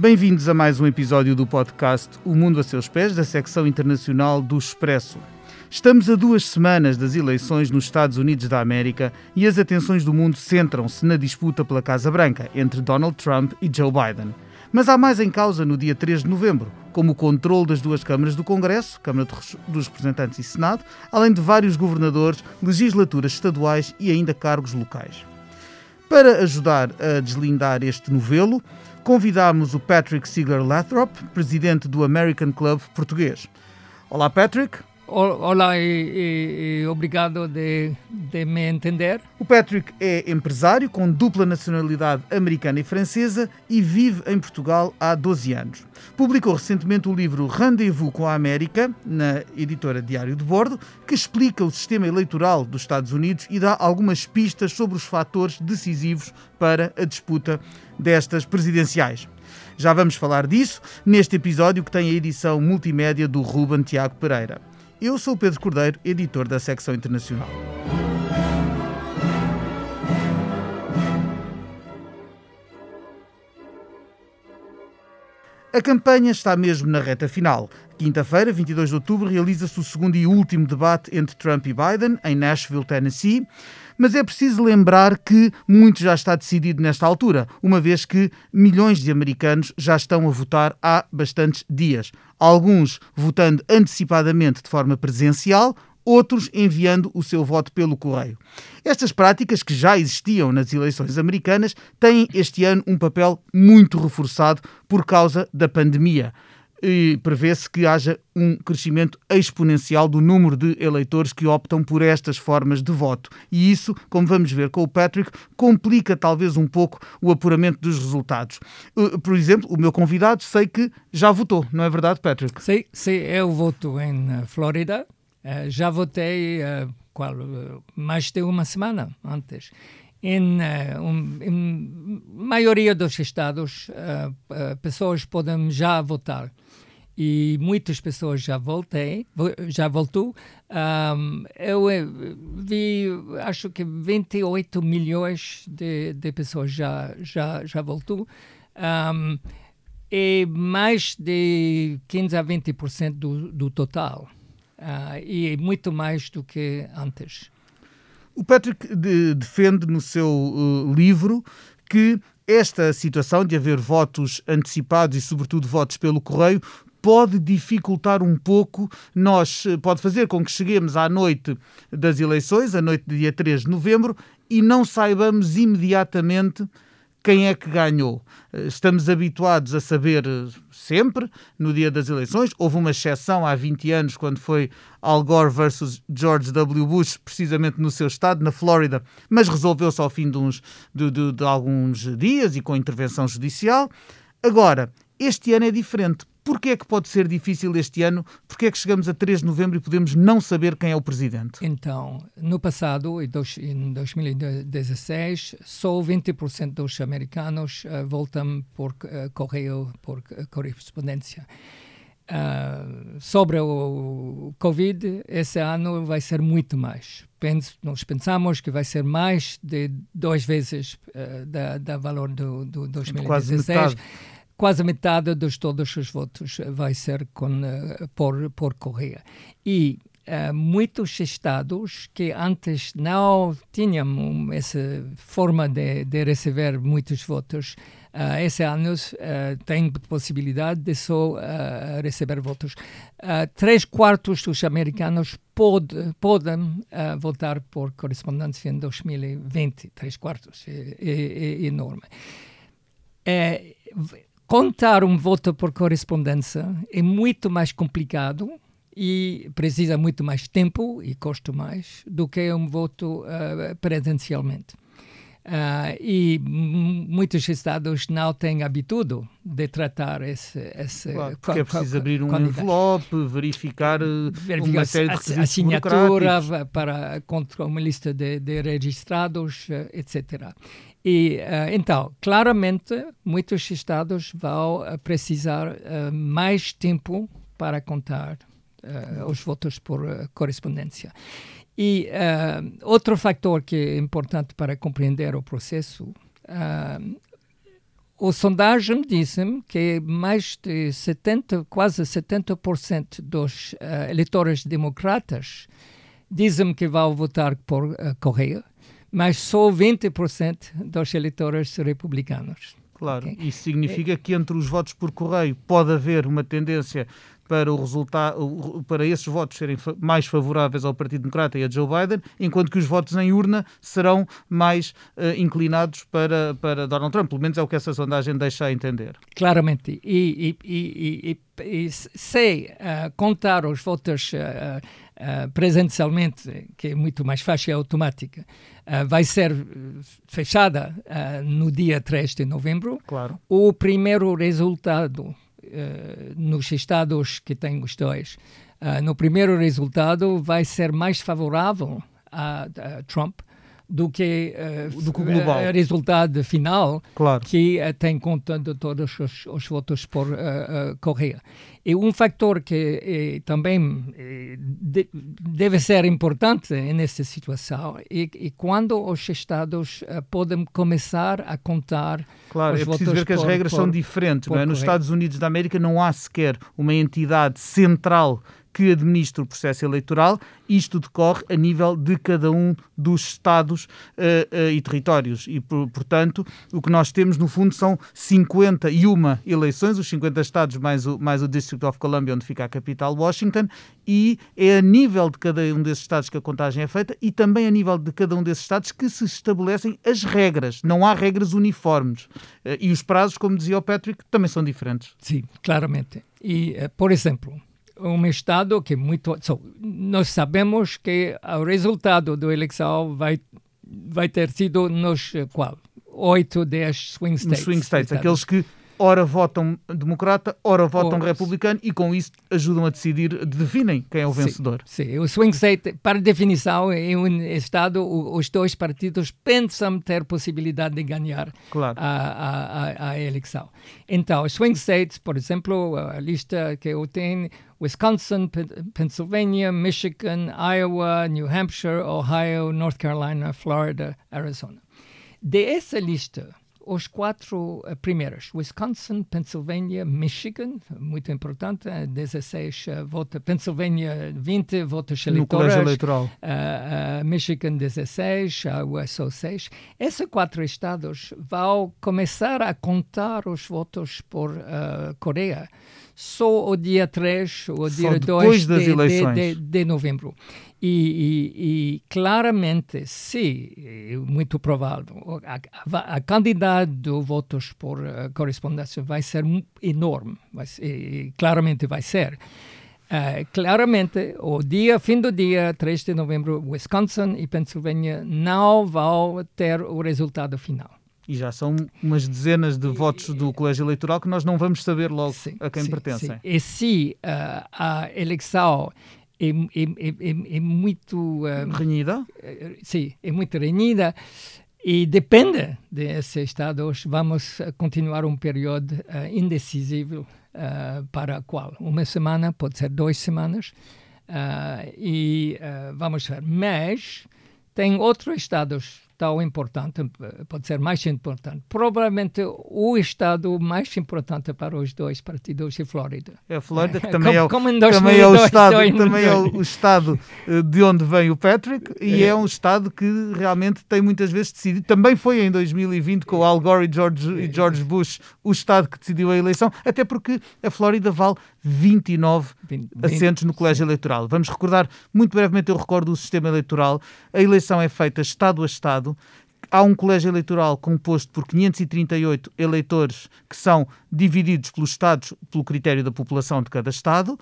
Bem-vindos a mais um episódio do podcast O Mundo a Seus Pés, da secção internacional do Expresso. Estamos a duas semanas das eleições nos Estados Unidos da América e as atenções do mundo centram-se na disputa pela Casa Branca entre Donald Trump e Joe Biden. Mas há mais em causa no dia 3 de novembro, como o controle das duas câmaras do Congresso, Câmara dos Representantes e Senado, além de vários governadores, legislaturas estaduais e ainda cargos locais. Para ajudar a deslindar este novelo, convidámos o Patrick Seeger Lathrop, presidente do American Club português. Olá, Patrick. Olá e, e, obrigado de, de, me entender. O Patrick é empresário com dupla nacionalidade americana e francesa e vive em Portugal há 12 anos. Publicou recentemente o livro Rendezvous com a América, na editora Diário de Bordo, que explica o sistema eleitoral dos Estados Unidos e dá algumas pistas sobre os fatores decisivos para a disputa destas presidenciais. Já vamos falar disso neste episódio que tem a edição multimédia do Ruben Tiago Pereira. Eu sou o Pedro Cordeiro, editor da secção internacional. A campanha está mesmo na reta final. Quinta-feira, 22 de outubro, realiza-se o segundo e último debate entre Trump e Biden, em Nashville, Tennessee. Mas é preciso lembrar que muito já está decidido nesta altura, uma vez que milhões de americanos já estão a votar há bastantes dias. Alguns votando antecipadamente de forma presencial, outros enviando o seu voto pelo correio. Estas práticas, que já existiam nas eleições americanas, têm este ano um papel muito reforçado por causa da pandemia prevê-se que haja um crescimento exponencial do número de eleitores que optam por estas formas de voto. E isso, como vamos ver com o Patrick, complica talvez um pouco o apuramento dos resultados. Uh, por exemplo, o meu convidado sei que já votou, não é verdade, Patrick? Sim, sim eu voto em uh, Flórida. Uh, já votei qual, mais de uma semana antes. Em, um, em maioria dos estados, pessoas podem já votar e muitas pessoas já voltei, já voltou. Um, eu eh, vi, acho que 28 milhões de, de pessoas já já já voltou. Um, e mais de 15 a 20% do, do total. Uh, e muito mais do que antes. O Patrick de, defende no seu uh, livro que esta situação de haver votos antecipados e, sobretudo, votos pelo correio pode dificultar um pouco. Nós, eh, pode fazer com que cheguemos à noite das eleições, a noite do dia 3 de novembro, e não saibamos imediatamente quem é que ganhou. Eh, estamos habituados a saber eh, sempre, no dia das eleições. Houve uma exceção há 20 anos, quando foi Al Gore versus George W. Bush, precisamente no seu estado, na Flórida, mas resolveu-se ao fim de, uns, de, de, de alguns dias e com intervenção judicial. Agora, este ano é diferente Porquê é que pode ser difícil este ano? Porquê é que chegamos a 3 de novembro e podemos não saber quem é o presidente? Então, no passado, em 2016, só 20% dos americanos uh, voltam por uh, correio, por uh, correspondência. Uh, sobre o Covid, esse ano vai ser muito mais. Penso, nós pensamos que vai ser mais de duas vezes uh, da, da valor do, do 2016. Quase metade quase metade de todos os votos vai ser com, uh, por, por correio. E uh, muitos estados que antes não tinham essa forma de, de receber muitos votos, uh, esse ano uh, têm possibilidade de só uh, receber votos. três quartos dos americanos pod, podem votar por correspondência em 2020. Três quartos é, é, é enorme. É, contar um voto por correspondência é muito mais complicado e precisa muito mais tempo e custa mais do que um voto uh, presencialmente. Uh, e muitos estados não têm habitude de tratar esse. esse claro, porque é preciso abrir um envelope, verificar, verificar uma série de requisitos assinatura para contra uma lista de, de registrados, etc. E uh, então, claramente, muitos estados vão uh, precisar uh, mais tempo para contar os votos por correspondência. E outro fator que é importante para compreender o processo a sondagem disse-me que mais de 70, quase 70% dos eleitores democratas dizem que vão votar por Correia, mas só 20% dos eleitores republicanos. Claro, okay? isso significa que entre os votos por correio pode haver uma tendência para o resultado, para esses votos serem mais favoráveis ao Partido Democrata e a Joe Biden, enquanto que os votos em urna serão mais uh, inclinados para, para Donald Trump. Pelo menos é o que essa sondagem deixa a entender. Claramente. E, e, e, e se uh, contar os votos uh, presencialmente, que é muito mais fácil e automática, vai ser fechada no dia 3 de novembro. Claro. O primeiro resultado uh, nos estados que têm os dois, uh, no primeiro resultado vai ser mais favorável a, a Trump do que, uh, do que o global. Uh, resultado final, claro. que uh, tem conta de todos os, os votos por uh, Correia. E um fator que também de, deve ser importante nessa situação é, é quando os Estados podem começar a contar Claro, os é preciso ver que as por, regras por, são diferentes. Não é? Nos. Estados Unidos da América não há sequer uma entidade central que administra o processo eleitoral, isto decorre a nível de cada um dos Estados uh, uh, e territórios. E, por, portanto, o que nós temos, no fundo, são 51 eleições, os 50 Estados mais o, mais o District of Columbia, onde fica a capital, Washington, e é a nível de cada um desses Estados que a contagem é feita e também a nível de cada um desses Estados que se estabelecem as regras. Não há regras uniformes. Uh, e os prazos, como dizia o Patrick, também são diferentes. Sim, claramente. E, por exemplo, um estado que muito so, nós sabemos que o resultado da eleição vai vai ter sido nos qual oito dez swing states. Nos swing states, aqueles que ora votam democrata, ora votam republicano e com isso ajudam a decidir, definem quem é o vencedor. Sim, sim. o swing state, para definição, é um estado, os dois partidos pensam ter possibilidade de ganhar claro. a, a, a, eleição. Então, swing states, por exemplo, a lista que eu tenho, Wisconsin, Pennsylvania, Michigan, Iowa, New Hampshire, Ohio, North Carolina, Florida, Arizona. De essa lista, os quatro uh, primeiros, Wisconsin, Pennsylvania, Michigan, muito importante, 16 uh, votos, Pennsylvania 20 votos eleitorais, no eleitoral. Uh, Michigan 16, Iowa só 6. Esses quatro estados vão começar a contar os votos por Coreia só o dia 3 ou o dia 2 de, de, de, de, novembro. E, e, e, claramente, sim, é muito provável, a, a, a quantidade de votos por uh, correspondência vai ser enorme, vai ser, claramente vai ser. Uh, claramente, o dia, fim do dia 3 de novembro, Wisconsin e Pennsylvania não vão ter o resultado final. E já são umas dezenas de votos do colégio eleitoral que nós não vamos saber logo sim, a quem sim, pertencem. Sim. E se uh, a eleição é, é, é, é muito... Uh, renhida? Sim, é muito renhida e depende desses estados, vamos continuar um período uh, indecisivo para qual? Uma semana, pode ser duas semanas, e vamos ver. Mas tem outros estados tão importante, pode ser mais importante. Provavelmente o estado mais importante para os dois partidos é Flórida. É a Flórida, que também, é, o, também é o estado, também é o estado de onde vem o Patrick e é. é um estado que realmente tem muitas vezes decidido. Também foi em 2020 com Al Gore e George, e George Bush o estado que decidiu a eleição, até porque a Flórida vale 29 20, assentos no colégio sim. eleitoral. Vamos recordar, muito brevemente eu recordo o sistema eleitoral. A eleição é feita estado a estado. Há um colégio eleitoral composto por 538 eleitores que são divididos pelos estados pelo critério da população de cada estado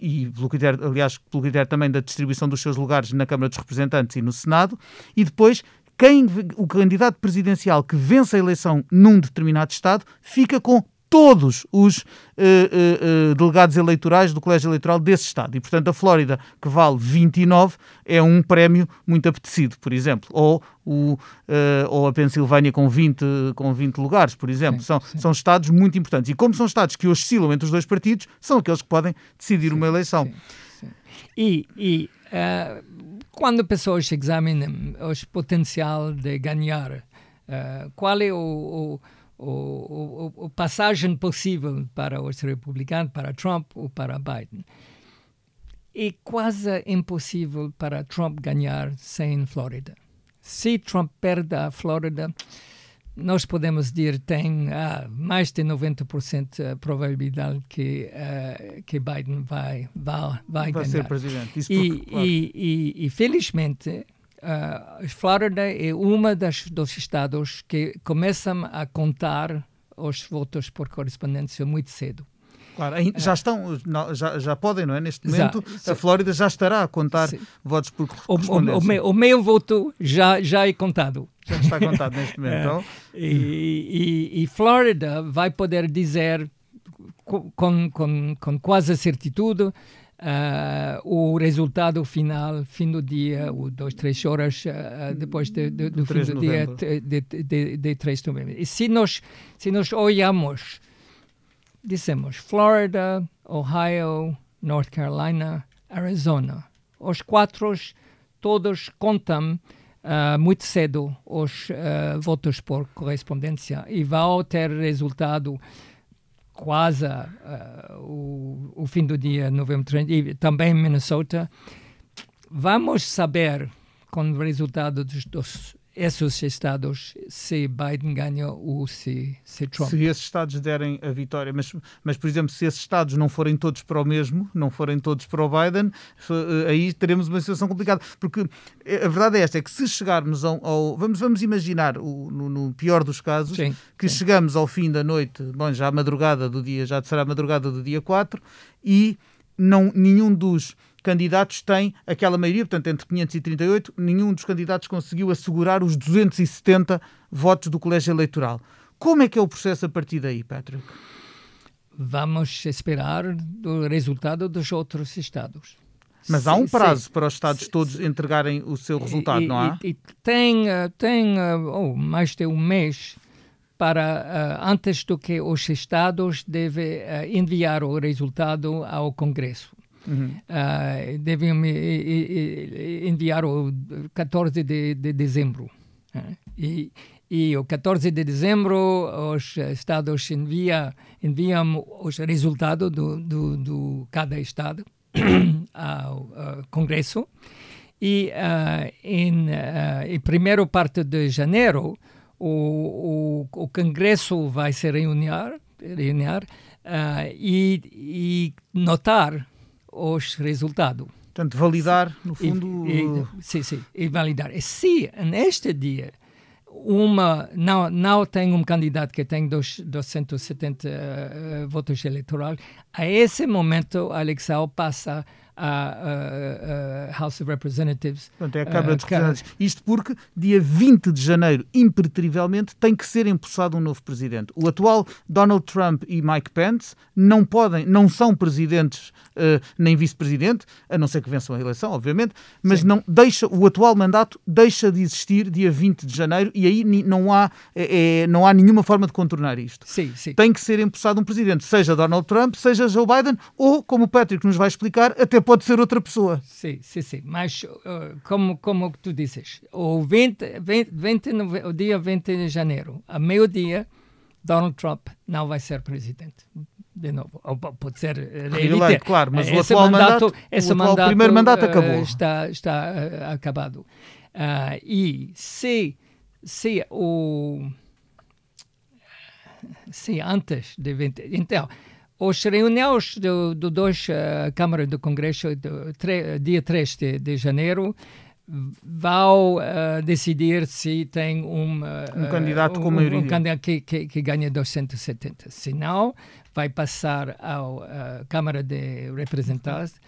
e pelo critério, aliás, pelo critério também da distribuição dos seus lugares na Câmara dos Representantes e no Senado. E depois quem, o candidato presidencial que vence a eleição num determinado Estado fica com todos os uh, uh, uh, delegados eleitorais do colégio eleitoral desse Estado. E, portanto, a Flórida, que vale 29, é um prémio muito apetecido, por exemplo. Ou, o, ou a Pensilvânia com 20, com 20 lugares, por exemplo. Sim, são, sim. são Estados muito importantes. E como são Estados que oscilam entre os dois partidos, são aqueles que podem decidir sim, uma eleição. E, e quando pessoas examinam o potencial de ganhar, qual é o, o o, o, o passagem possível para os republicanos, para Trump ou para Biden. É quase impossível para Trump ganhar sem Flórida. Se Trump perde a Flórida, nós podemos dizer tem ah, mais de 90% a probabilidade que uh, que Biden vai vai vai, vai ganhar. ser presidente. Isso e, porque, claro. e, e, e, felizmente uh, Flórida é uma das dos estados que começam a contar os votos por correspondência muito cedo. Claro, já estão, já, já podem, não é? Neste momento, a Flórida já estará a contar sim. votos por correspondência. O, o, o, meu, o meu voto já, já é contado. Já está contado neste momento. É. Então. E, e, e Flórida vai poder dizer com, com, com quase certitude Uh, o resultado final, fim do dia, ou dois, três horas uh, depois de, de, do fim do dia de, de, de, 3 de novembro. E se nós, se nós olhamos, dissemos Florida, Ohio, North Carolina, Arizona, os quatro todos contam uh, muito cedo os votos por correspondência. E vão ter resultado quase uh, o, o, fim do dia, novembro 30, e também Minnesota, vamos saber com o resultado dos, dos esses estados se Biden ganha ou se, se Trump. Se esses estados derem a vitória, mas, mas por exemplo, se esses estados não forem todos para o mesmo, não forem todos para o Biden, eh, aí teremos uma situação complicada. Porque a verdade é esta, é que se chegarmos ao... ao vamos, vamos imaginar, o, no, no, pior dos casos, sim, que sim. chegamos ao fim da noite, bom, já a madrugada do dia, já será a madrugada do dia 4, e não, nenhum dos candidatos têm aquela maioria, portanto, entre 538, nenhum dos candidatos conseguiu assegurar os 270 votos do colégio eleitoral. Como é que é o processo a partir daí, Patrick? Vamos esperar o resultado dos outros estados. Mas há um prazo sim, para os Estados sim, todos sim. entregarem o seu resultado, e, não há? E, e tem, eh, tem oh, mais de um mês para uh, antes do que os Estados devem uh, enviar o resultado ao Congresso. Uhum. Uh, devem me enviar o 14 de, de dezembro. Uh, e, e o 14 de dezembro os estados envia, enviam os resultados do, do, do cada estado ao Congresso. E uh, em, uh, em primeira parte de janeiro, o, o, o Congresso vai se reunir, reunir uh, e, e notar os resultados. Portanto, validar, no fundo... E, e, sim, sim, e validar. E se neste dia uma não não tem um candidato que tem dos 270 uh, votos eleitorais, a esse momento a eleição passa à House of Representatives. Portanto, é a Câmara dos Representantes. Isto porque, dia 20 de janeiro, impreterivelmente, tem que ser empossado um novo presidente. O atual Donald Trump e Mike Pence não podem, não são presidentes uh, nem vice-presidente, a não ser que vençam a eleição, obviamente, mas não deixa, o atual mandato deixa de existir dia 20 de janeiro e aí não há, é, é, não há nenhuma forma de contornar isto. Sim, sim. Tem que ser empossado um presidente, seja Donald Trump, seja Joe Biden, ou, como o Patrick nos vai explicar, até pode ser outra pessoa. Sim, sim, sim. Mas, uh, como, como tu dizes, o, 20, 20, 20, o dia 20 de janeiro, a meio-dia, Donald Trump não vai ser presidente. De novo, ou pode ser reeleito, claro, mas esse o atual mandato, mandato, esse o atual mandato, primeiro mandato acabou. Está, está uh, acabado. Uh, e se, se o se antes de 20, então os reuniões do, do dois uh, câmaras do Congresso, do, tre, dia 3 de, de janeiro, vão uh, decidir se tem um, uh, um candidato com maioria. Um, candidato que, que, que ganha 270. Se não, vai passar à Câmara de Representantes.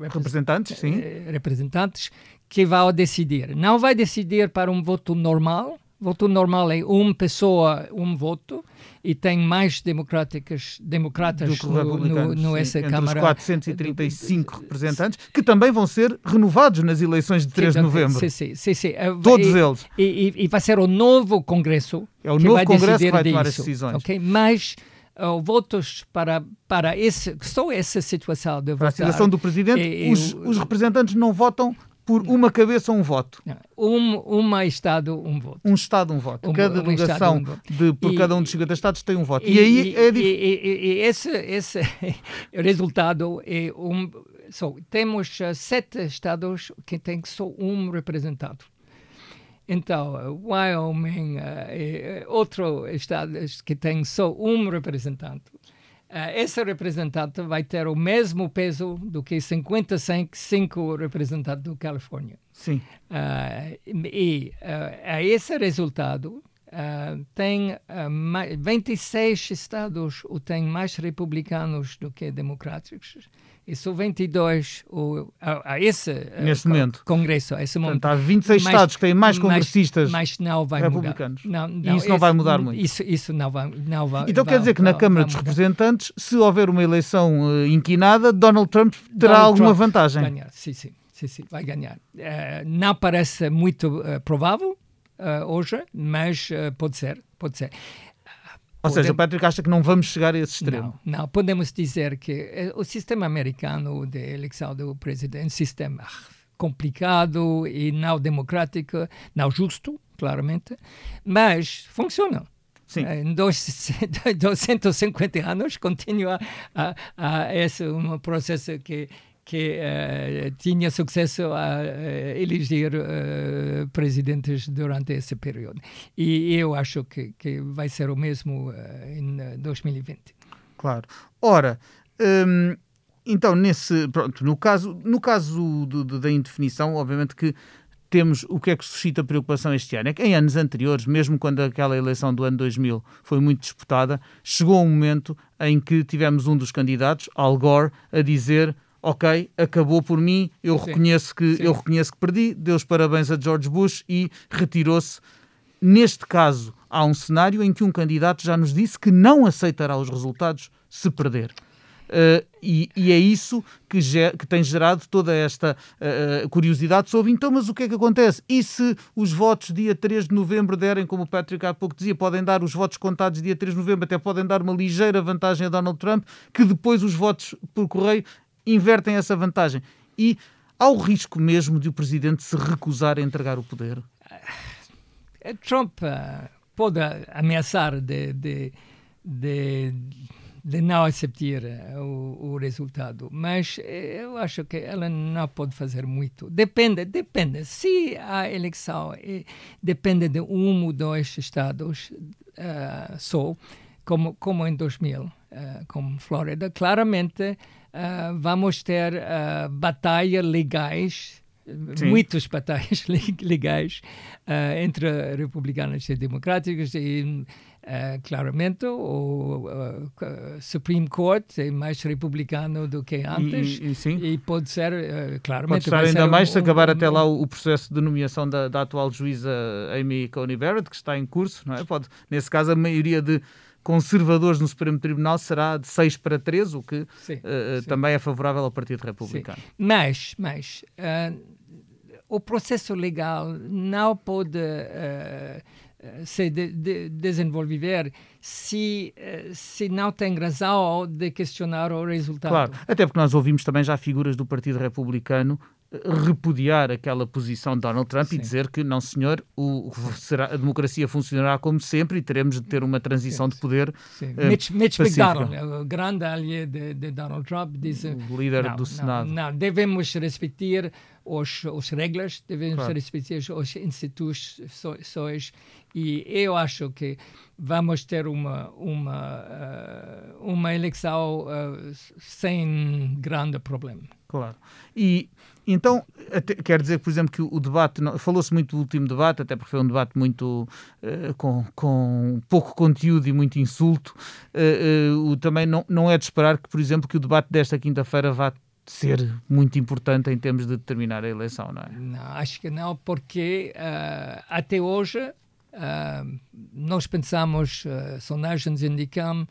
Representantes, sim. Representantes, que vão decidir. Não vai decidir para um voto normal. Voto normal é uma pessoa, um voto e tem mais democráticas, democratas no, no, no essa Câmara. Os 435 representantes, que também vão ser renovados nas eleições de 3 de novembro. Sim, sim, sim. sim. Todos e, eles. E, e, vai ser o novo Congresso é o que novo vai Congresso que vai tomar disso, as decisões. Okay? Mas uh, votos para, para esse, só essa situação de para votar. a situação do Presidente, e, os, os representantes não votam por não. uma cabeça, um voto. Um, uma Estado, um voto. Um Estado, um voto. Um, cada um delegação Estado, um de, por e, cada um dos 50 Estados tem um voto. E, e aí e, é. E, esse, esse resultado é um. So, temos uh, sete estados que têm só um representado. Então, Wyoming uh, é outro estado que tem só um representante. Uh, esse representante vai ter o mesmo peso do que 55 representantes do Califórnia. Sim. Uh, e uh, esse resultado tem 26 estados têm mais republicanos do que democráticos e só 22 o, a, a esse Neste momento. congresso, a esse momento. Portanto, há 26 mas, estados que têm mais congressistas mas, mas não vai republicanos. Mudar. Não, não, e isso não vai mudar muito. Isso, isso não vai, não vai Então vai, quer dizer que na vai, Câmara vai dos Representantes, se houver uma eleição uh, inquinada, Donald Trump terá Donald alguma Trump vantagem. Ganhar. Sim, sim, sim, sim, vai ganhar. Uh, não parece muito uh, provável hoje, mas pode ser, pode ser. Ou seja, o Patrick acha que não vamos chegar a esse extremo. Não, não. podemos dizer que eh, o sistema americano de eleição do presidente é um sistema complicado e não democrático, não justo, claramente, mas funciona. Sim. Em dois, 250 anos continua a, a esse um processo que que uh, tinha sucesso a uh, eleger uh, presidentes durante esse período. E eu acho que, que vai ser o mesmo em 2020. Claro. Ora, hum, então, nesse, pronto, no caso, no caso do, do, da indefinição, obviamente que temos o que é que suscita preocupação este ano. É que em anos anteriores, mesmo quando aquela eleição do ano 2000 foi muito disputada, chegou um momento em que tivemos um dos candidatos, Al Gore, a dizer ok, acabou por mim, eu Sim. reconheço que Sim. eu reconheço que perdi, deu os parabéns a George Bush e retirou-se. Neste caso, há um cenário em que um candidato já nos disse que não aceitará os resultados se perder. Uh, e, e, é isso que, que, tem gerado toda esta uh, curiosidade sobre então, mas o que é que acontece? E se os votos dia 3 de novembro derem, como o Patrick há pouco dizia, podem dar os votos contados dia 3 de novembro, até podem dar uma ligeira vantagem a Donald Trump, que depois os votos por correio invertem essa vantagem. E há o risco mesmo de o presidente se recusar a entregar o poder? Eh, Trump uh, pode ameaçar de, de, de, de não aceitar eh, o, o, resultado, mas eu acho que ela não pode fazer muito. Depende, depende. Se a eleição depende de um ou dois estados uh, só, como, como em 2000, uh, como Flórida, claramente uh, vamos ter uh, batalhas legais, Sim. muitas batalhas legais uh, entre republicanos e democráticos e Uh, claramente o uh, Supreme Court é mais republicano do que antes e, e, e pode ser claramente pode estar ainda mais um, se acabar um, até lá o, o, processo de nomeação da, da, atual juíza Amy Coney Barrett que está em curso não é pode nesse caso a maioria de conservadores no Supremo Tribunal será de 6 para 3, o que sim, uh, sim. também é favorável ao Partido Republicano. Sim. Mas, mas uh, o processo legal não pode uh, se de, de desenvolver se, se não tem razão de questionar o resultado. Claro, até porque nós ouvimos também já figuras do Partido Republicano repudiar aquela posição de Donald Trump Sim. e dizer que, não senhor, o, será, a democracia funcionará como sempre e teremos de ter uma transição Sim. de poder Sim. Uh, Mitch, Mitch McDonald, o grande aliado de, de, Donald Trump, diz... O líder não, do Senado. Não, não, devemos respeitar os, os regras, devemos claro. respeitar as instituições e eu acho que vamos ter uma, uma, uh, uma eleição sem grande problema. Claro. E então, até, quer dizer, por exemplo, que o, debate, falou-se muito do último debate, até porque foi um debate muito uh, com, com pouco conteúdo e muito insulto. Uh, uh, também não, não é de esperar que, por exemplo, que o debate desta quinta-feira vá ser muito importante em termos de determinar a eleição, não é? Não, acho que não, porque até hoje nós pensamos, sondagens indicam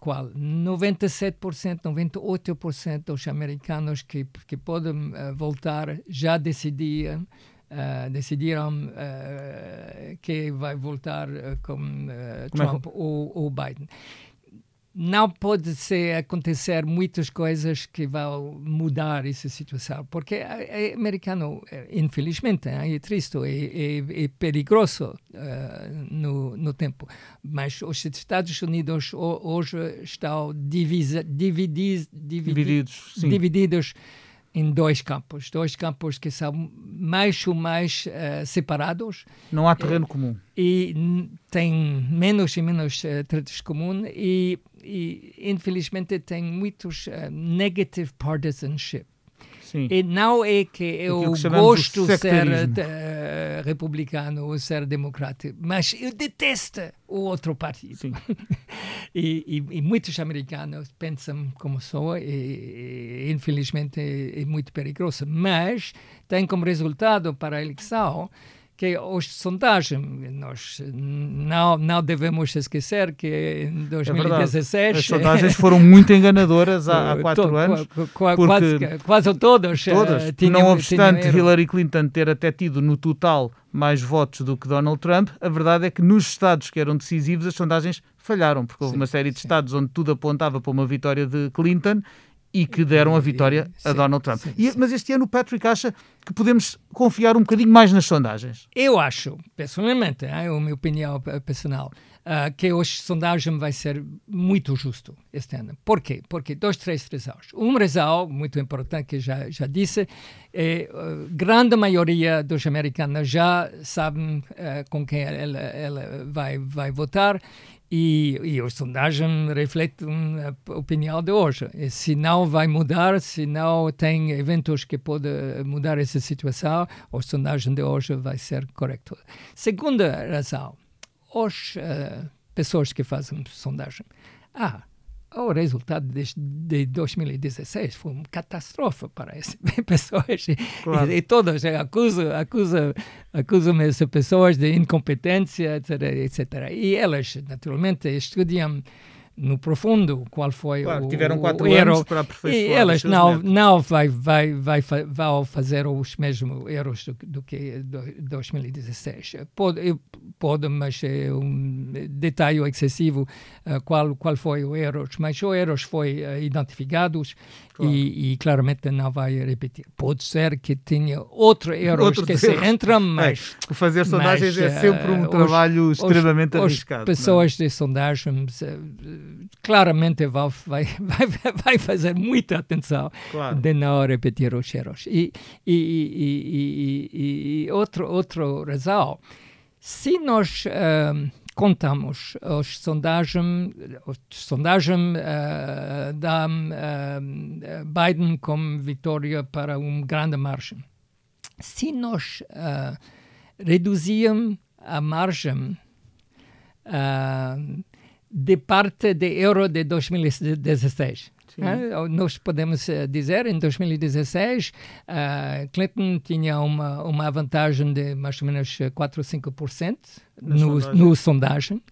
qual 97%, 98% dos americanos que, que podem uh, voltar já decidiam uh, decidiram uh, que vai voltar com Trump é ou, ou, Biden. Não pode ser acontecer muitas coisas que vão mudar essa situação, porque é, americano, infelizmente, é triste e é, é, perigoso uh, no, no tempo. Mas os Estados Unidos hoje estão divisa, divididos, divididos, divididos em dois campos, dois campos que são mais ou mais uh, separados. Não há terreno uh, comum. E tem menos e menos uh, tratos comuns e, e, infelizmente, tem muitos uh, negative partisanship. Sim. E não é que eu que gosto de ser uh, republicano ou ser democrata, mas eu detesto o outro partido. e, e, e, muitos americanos pensam como sou e, e infelizmente é, é muito perigoso. Mas tem como resultado para a eleição que as sondagens, nós não, não devemos esquecer que em 2016... É As sondagens foram muito enganadoras há, há quatro anos. quase, quase todos. Eh, todas. Tinham, não obstante Hillary Clinton ter até tido no total mais votos do que Donald Trump, a verdade é que nos estados que eram decisivos as sondagens falharam, porque houve sim, uma série de sim. estados onde tudo apontava para uma vitória de Clinton e que deram a vitória a Donald Trump. Sim, e, mas este ano o Patrick acha que podemos confiar um bocadinho mais nas sondagens. Eu acho, pessoalmente, é a minha opinião pessoal, uh, que a sondagem vai ser muito justo este ano. Por quê? Porque dois, três razões. Uma razão muito importante que já já disse é a uh, grande maioria dos americanos já sabem uh, com quem ela, ela vai vai votar e, e a sondagem reflete a opinião de hoje. E se não vai mudar, se não tem eventos que podem mudar essa situação, a sondagem de hoje vai ser correta. Segunda razão, as uh, pessoas que fazem sondagem. Ah, o resultado de, de 2016 foi uma catástrofe para essas pessoas. Claro. E, e todos acusam, acusam, acusam essas pessoas de incompetência, etc, etc. E elas, naturalmente, estudam no profundo qual foi claro, o, tiveram quatro o erro. anos para aperfeiçoar e elas não não vai vai vai vão fazer os mesmos erros do, do que 2016 pode pode mas é um detalhe excessivo uh, qual qual foi o erro mas os erros foi uh, identificados claro. e, e, claramente não vai repetir pode ser que tenha outro outro que se entram mas é, fazer sondagens mas, é sempre um trabalho os, extremamente os, arriscado as é? pessoas de sondagens claramente vai, vai, vai, vai fazer muita atenção claro. de não repetir os erros. E, e, e, e, e outro, outro razão, se nós uh, contamos as sondagens, as sondagens uh, da uh, Biden como vitória para uma grande margem. Se nós uh, a margem uh, de parte de euro de 2016. Uh, nós podemos uh, dizer, em 2016, uh, Clinton tinha uma, uma vantagem de mais ou menos 4 ou 5% no, sondagem. no sondagem.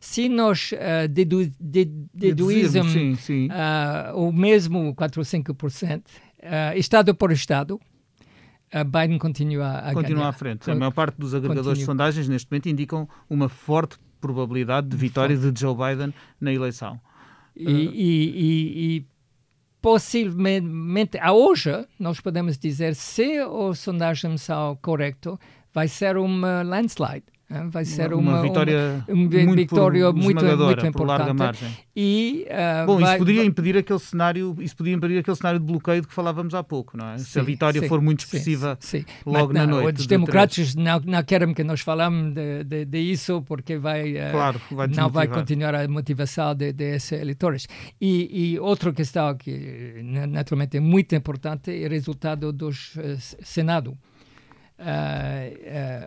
Se nós uh, dedu, de, deduzirmos sim, sim. o mesmo 4 ou 5%, estado por estado, Biden continua a continua ganhar. à frente. A maior parte dos agregadores continua. de sondagens neste momento indicam uma forte probabilidade de vitória de Joe Biden na eleição. E, uh, e, e, e possivelmente, a hoje, nós podemos dizer, se as sondagens são corretas, vai ser uma landslide. Vai ser uma, uma vitória, uma, uma muito, vitória muito, muito importante. E, uh, Bom, vai, isso poderia impedir aquele cenário, isso podia impedir aquele cenário de bloqueio de que falávamos há pouco, não é? Sim, Se a vitória sim, for muito expressiva sim, logo Mas, na não, noite. Os democratas não, não querem que nós falamos de, de, de isso porque vai, uh, claro, vai não vai continuar a motivação de, desses de eleitores. E, e outra questão que naturalmente é muito importante é o resultado do uh, Senado. Uh,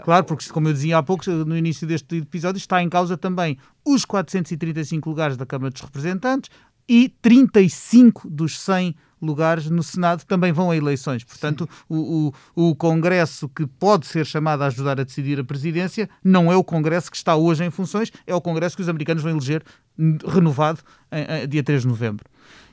claro, porque como eu dizia há pouco, no início deste episódio, está em causa também os 435 lugares da Câmara dos Representantes e 35 dos 100 lugares no Senado também vão a eleições. Portanto, o, o, o, Congresso que pode ser chamado a ajudar a decidir a presidência não é o Congresso que está hoje em funções, é o Congresso que os americanos vão eleger renovado em, em, dia 3 de novembro.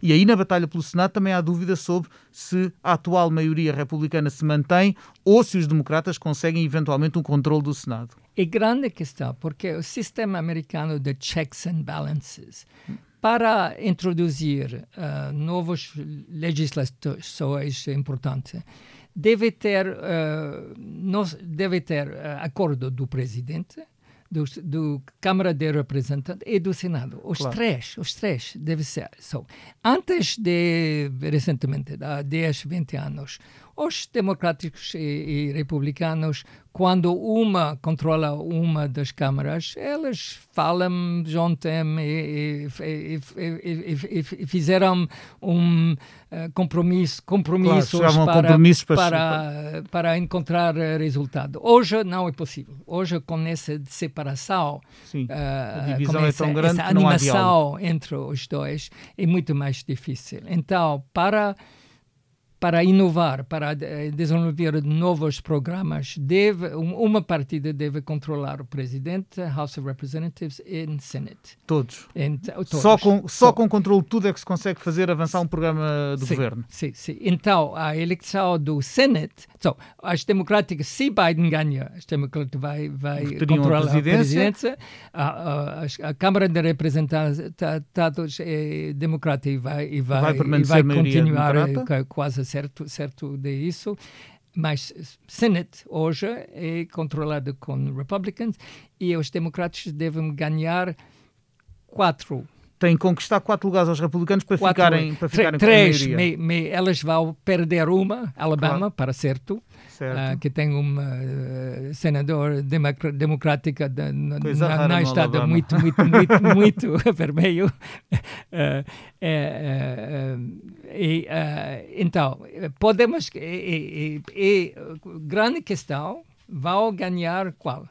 E aí, na batalha pelo Senado, também há dúvida sobre se a atual maioria republicana se mantém ou se os democratas conseguem eventualmente um controle do Senado. É grande questão, porque o sistema americano de checks and balances para introduzir uh, novas legislações importantes, deve ter, uh, nos, deve ter uh, acordo do presidente, do, do, Câmara de Representantes e do Senado. Os claro. três, os três deve ser. So, antes de, recentemente, há 10, 20 anos, os democráticos e, e, republicanos, quando uma controla uma das câmaras, elas falam junto e, e, e fizeram um uh, compromisso, compromissos, claro, para, compromissos para, para, para, encontrar resultado. Hoje não é possível. Hoje, com essa separação, Sim, uh, é essa animação entre os dois, é muito mais difícil. Então, para para inovar, para eh, desenvolver novos programas, deve, uma partida deve controlar o presidente, House of Representatives e Senate. Todos. Então, todos. Só, com, só com controle tudo é que se consegue fazer avançar um programa do sim, governo. Sim, sim. Então, a eleição do Senate, so, as democráticas, se Biden ganha, as democráticas vai, vai controlar a presidência, a, a, a, a, Câmara de Representantes é democrata e vai, e vai, vai, e vai continuar quase certo, certo de isso. Mas Senate hoje é controlado com Republicans e os democratas devem ganhar quatro tem que conquistar quatro lugares aos republicanos para quatro, ficarem, para ficarem três, me, me, elas vão perder uma, Alabama, claro. para certo, certo. Uh, que tem um uh, senador democrática de, na, na estado muito, muito, muito, muito vermelho. Uh, e, então, podemos... E, e, e, grande questão, vão ganhar qual?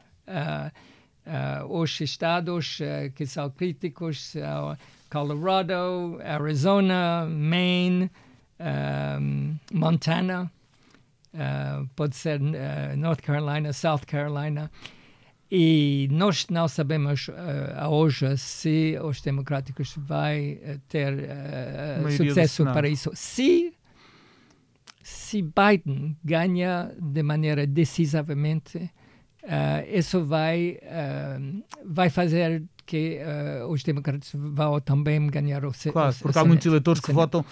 Os estados que são críticos são Colorado, Arizona, Maine, um, Montana, uh, pode ser uh, North Carolina, South Carolina. E nós não sabemos uh, hoje se os democráticos vai ter sucesso para isso. Se, se Biden ganha de maneira decisivamente, isso vai, vai fazer que uh, os democratas vão também ganhar o Claro, o, porque o há muitos eleitores que votam.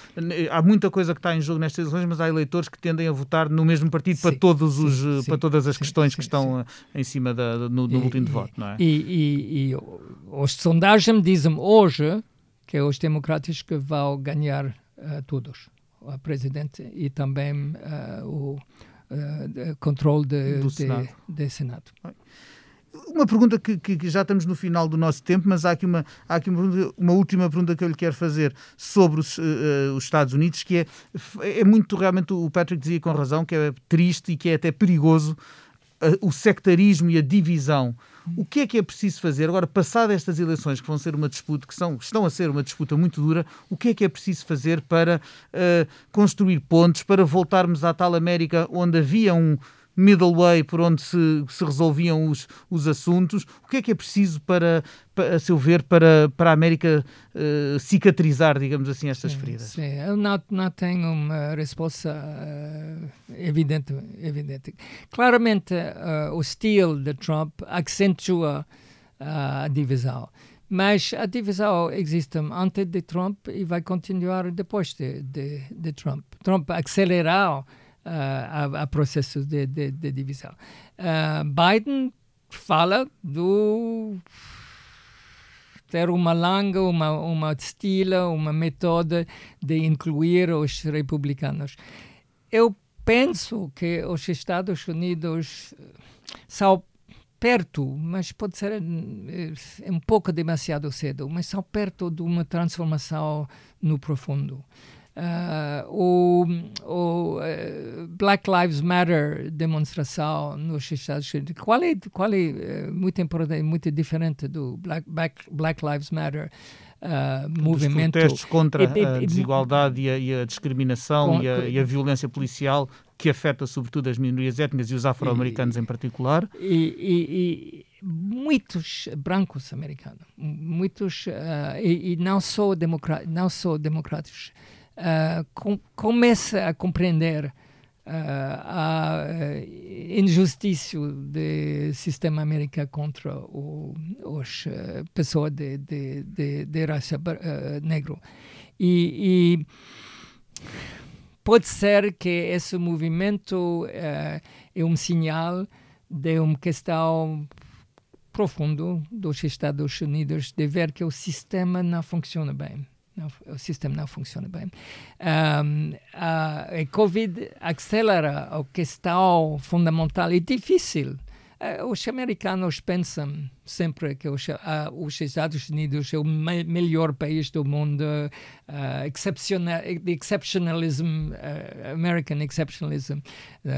Há muita coisa que está em jogo nestas eleições, mas há eleitores que tendem a votar no mesmo partido sim, para, todos os, sim, para todas as sim, questões que estão uh, em cima da, no, no último de voto, não é? E, e, e os sondagens dizem hoje que os democratas que vão ganhar uh, todos, o presidente e também uh, o uh, controle de, do de, Senado. De, de Senado. Uma pergunta que, que, já estamos no final do nosso tempo, mas há aqui uma, há aqui uma, uma última pergunta que eu lhe quero fazer sobre os, uh, os, Estados Unidos, que é, é muito, realmente, o Patrick dizia com razão, que é triste e que é até perigoso uh, o sectarismo e a divisão. O que é que é preciso fazer? Agora, passadas estas eleições, que vão ser uma disputa, que são, estão a ser uma disputa muito dura, o que é que é preciso fazer para uh, construir pontos, para voltarmos à tal América onde havia um middle way por onde se, se resolviam os, os assuntos. O que é que é preciso para, para a seu ver, para, para a América uh, cicatrizar, digamos assim, estas sim, feridas? Sim, eu não, não tenho uma resposta uh, evidente, evidente. Claramente, uh, o estilo de Trump acentua a divisão. Mas a divisão existe antes de Trump e vai continuar depois de, de, de Trump. Trump acelerou a, a processos de, de, de divisão. Uh, Biden fala do ter uma longa, uma, uma estilo, uma metode de incluir os republicanos. Eu penso que os Estados Unidos são perto, mas pode ser é um pouco demasiado cedo, mas são perto de uma transformação no profundo. Uh, o, o uh, Black Lives Matter demonstração nos Estados Unidos, qual é, qual é uh, muito importante, muito diferente do Black, Black, Black Lives Matter uh, movimento. protestos contra e, a desigualdade e a, e a discriminação com, e, a, e, a, violência policial que afeta sobretudo as minorias étnicas e os afro-americanos em particular. E, muitos brancos americanos, muitos e, não só democráticos, não só democráticos uh, com, começa a compreender a injustiça do sistema americano contra o, os pessoas de, de, de, de raça negro. E, e, pode ser que esse movimento é um sinal de uma questão profundo dos Estados Unidos de ver que o sistema não funciona bem. Não, o sistema não funciona bem. Um, a, a Covid acelera a questão fundamental e difícil. Uh, os americanos pensam sempre que os, uh, os, Estados Unidos é o me melhor país do mundo, uh, exceptional, exceptionalism, American exceptionalism,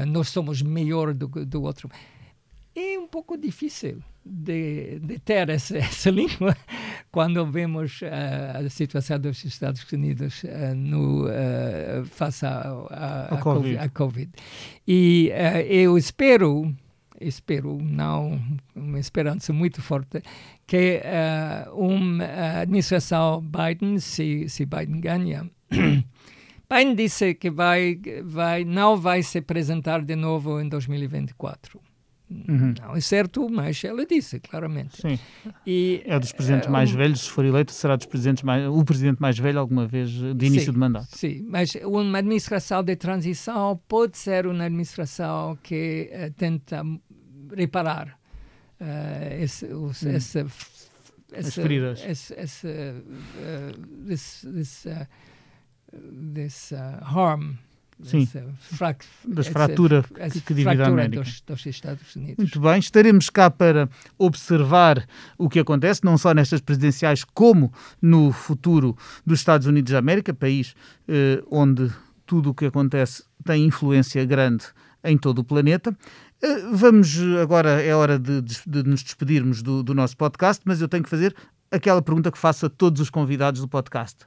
nós somos melhor do, do outro é um pouco difícil de, de ter essa, essa, língua quando vemos uh, a situação dos Estados Unidos uh, no, uh, face à COVID. COVID. E eu espero, espero, não uma esperança muito forte, que uma administração Biden, se, se Biden ganha, Biden disse que vai, vai, não vai se apresentar de novo em 2024. Uhum. Não é certo, mas ela disse claramente. Sim. E, é dos presidentes uh, mais velhos, se for eleito, será dos presidentes mais, o presidente mais velho alguma vez de início sim, de mandato. Sim, mas uma administração de transição pode ser uma administração que uh, tenta reparar uh, esse, os, hum. essa, As feridas. Esse, esse, this, this, this harm Sim, frac das fraturas que, que divide a América. Dos, dos, Estados Unidos. Muito bem, estaremos cá para observar o que acontece, não só nestas presidenciais, como no futuro dos Estados Unidos da América, país eh, onde tudo o que acontece tem influência grande em todo o planeta. Eh, vamos agora, é hora de, de, de nos despedirmos do, do nosso podcast, mas eu tenho que fazer aquela pergunta que faço a todos os convidados do podcast.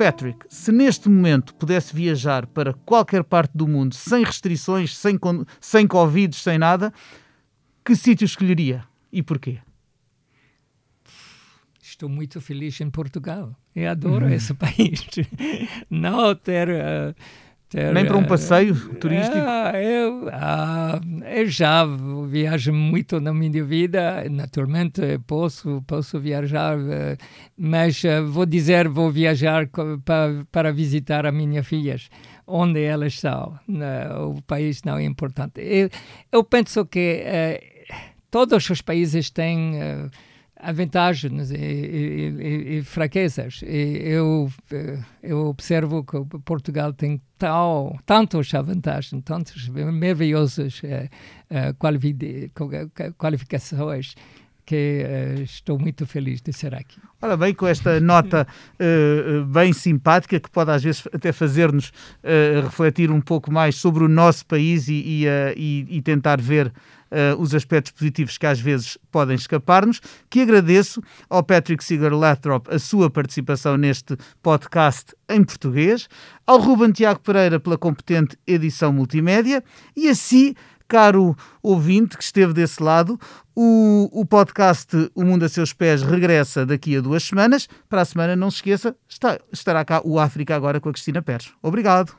Patrick, se neste momento pudesse viajar para qualquer parte do mundo sem restrições, sem, sem Covid, sem nada, que sítio escolheria e porquê? Estou muito feliz em Portugal. Eu adoro uhum. esse país. Não ter. Uh, ter, Nem para um passeio uh, turístico? Uh, eu, eu, já viajo muito na minha vida, naturalmente posso, posso viajar, eh, mas eh, vou dizer, vou viajar para, para visitar as minhas filhas, onde elas estão. O país não é importante. Eu, eu penso que uh, todos os países têm vantagens e, e, e, fraquezas. E eu, eu observo que Portugal tem tal, tantas vantagens, tantas maravilhosas uh, uh, qualificações que uh, estou muito feliz de ser aqui. Ora bem, com esta nota bem simpática, que pode às vezes até fazer-nos refletir um pouco mais sobre o nosso país e, e, e tentar ver os aspectos positivos que às vezes podem escapar-nos, que agradeço ao Patrick Seeger Lathrop a sua participação neste podcast em português, ao Ruben Tiago Pereira pela competente edição multimédia e a si caro ouvinte que esteve desse lado, o, o podcast O Mundo a Seus Pés regressa daqui a duas semanas. Para a semana, não se esqueça, está, estará cá o África agora com a Cristina Pérez. Obrigado.